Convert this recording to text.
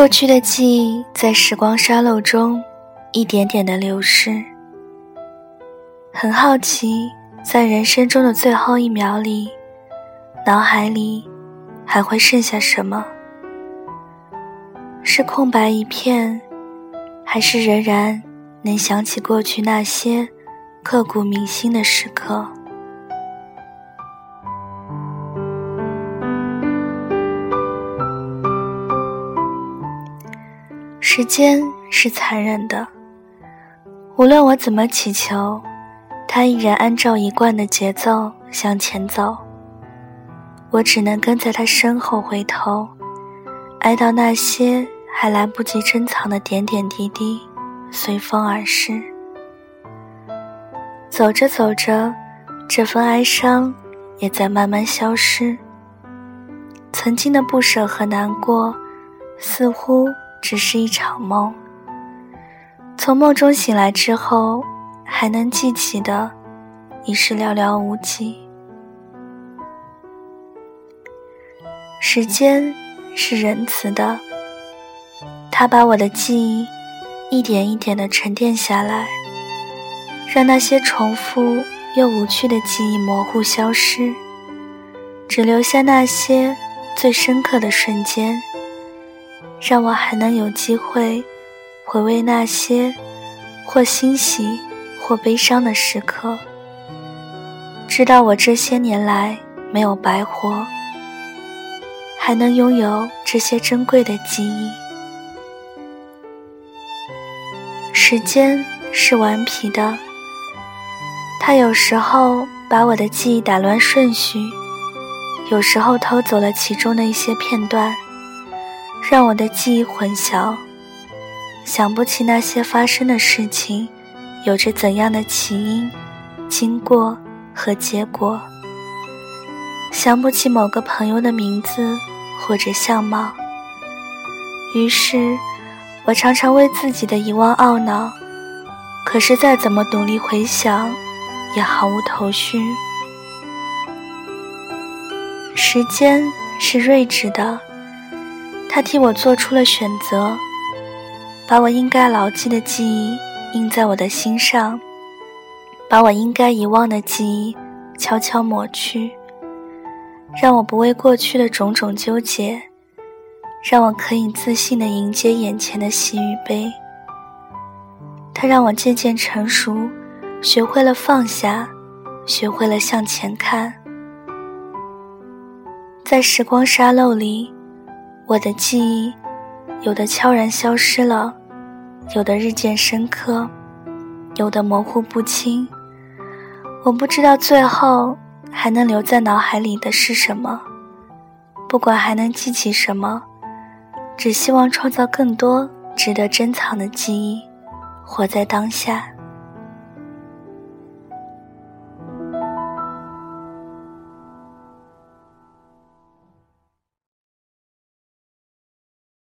过去的记忆在时光沙漏中一点点的流逝。很好奇，在人生中的最后一秒里，脑海里还会剩下什么？是空白一片，还是仍然能想起过去那些刻骨铭心的时刻？时间是残忍的，无论我怎么祈求，它依然按照一贯的节奏向前走。我只能跟在他身后回头，哀悼那些还来不及珍藏的点点滴滴，随风而逝。走着走着，这份哀伤也在慢慢消失。曾经的不舍和难过，似乎只是一场梦。从梦中醒来之后，还能记起的，已是寥寥无几。时间是仁慈的，它把我的记忆一点一点的沉淀下来，让那些重复又无趣的记忆模糊消失，只留下那些最深刻的瞬间，让我还能有机会回味那些或欣喜或悲伤的时刻，知道我这些年来没有白活。还能拥有这些珍贵的记忆。时间是顽皮的，它有时候把我的记忆打乱顺序，有时候偷走了其中的一些片段，让我的记忆混淆，想不起那些发生的事情有着怎样的起因、经过和结果，想不起某个朋友的名字。或者相貌，于是，我常常为自己的遗忘懊恼。可是再怎么努力回想，也毫无头绪。时间是睿智的，他替我做出了选择，把我应该牢记的记忆印在我的心上，把我应该遗忘的记忆悄悄抹去。让我不为过去的种种纠结，让我可以自信地迎接眼前的喜与悲。他让我渐渐成熟，学会了放下，学会了向前看。在时光沙漏里，我的记忆有的悄然消失了，有的日渐深刻，有的模糊不清。我不知道最后。还能留在脑海里的是什么？不管还能记起什么，只希望创造更多值得珍藏的记忆，活在当下。